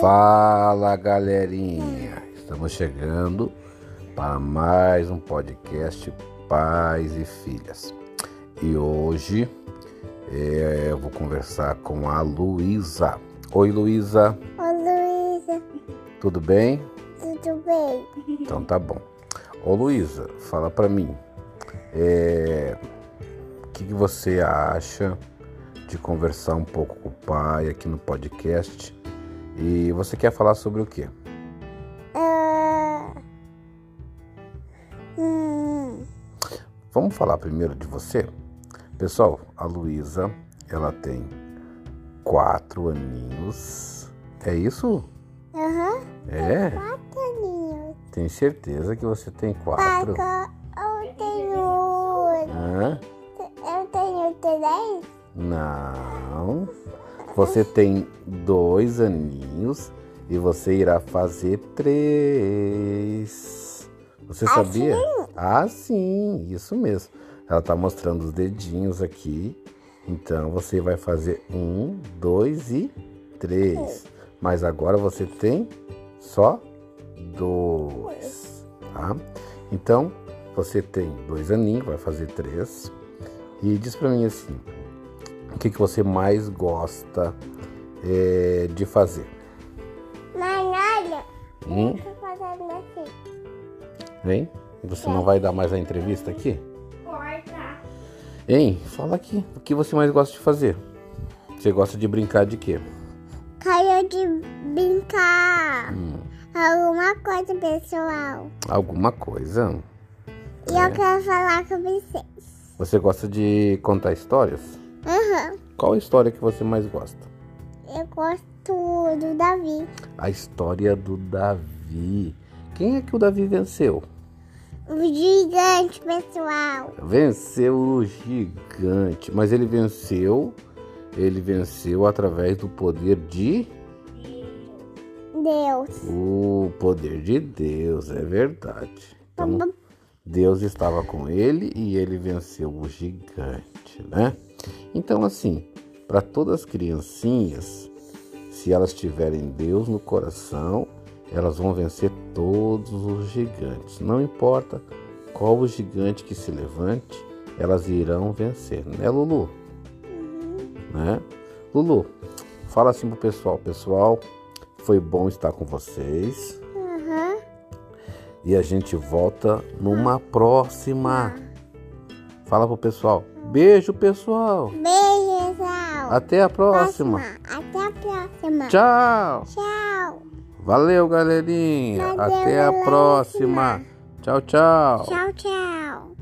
Fala galerinha, estamos chegando para mais um podcast Pais e Filhas. E hoje é, eu vou conversar com a Luísa. Oi Luísa, Oi, Luísa. tudo bem? Tudo bem? Então tá bom. Ô Luísa, fala pra mim, é, o que, que você acha de conversar um pouco com o pai aqui no podcast? E você quer falar sobre o quê? Ah, hum, Vamos falar primeiro de você? Pessoal, a Luísa, ela tem quatro aninhos. É isso? Aham. É? Quatro aninhos. Tem certeza que você tem quatro? eu tenho. Hã? Eu tenho três? Não. Você tem dois aninhos e você irá fazer três. Você sabia? Ah, sim, isso mesmo. Ela tá mostrando os dedinhos aqui. Então você vai fazer um, dois e três. Mas agora você tem só dois, tá? Então você tem dois aninhos, vai fazer três. E diz pra mim assim, o que, que você mais gosta eh, de fazer? Mãe, olha. Hum? Eu tô fazendo. Hein? Você não vai dar mais a entrevista aqui? Corta. Hein? Fala aqui. O que você mais gosta de fazer? Você gosta de brincar de quê? Caiu de brincar. Hum, Alguma coisa, pessoal. alguma coisa? E eu quero falar com vocês. Você gosta de contar histórias? Aham. Qual a história que você mais gosta? Eu gosto do Davi. A história do Davi. Quem é que o Davi venceu? O gigante, pessoal. Venceu o gigante, mas ele venceu, ele venceu através do poder de Deus. o poder de Deus, é verdade. Então, Deus estava com ele e ele venceu o gigante, né? Então, assim, para todas as criancinhas, se elas tiverem Deus no coração, elas vão vencer todos os gigantes. Não importa qual o gigante que se levante, elas irão vencer, né, Lulu? Né? Lulu, fala assim pro pessoal, pessoal, foi bom estar com vocês. Aham. E a gente volta numa próxima. Fala pro pessoal. Beijo, pessoal. Beijo, pessoal. Até a próxima. Até a próxima. Tchau. Tchau. Valeu, galerinha. Valeu, Até a galerinha. próxima. Tchau, tchau. Tchau, tchau.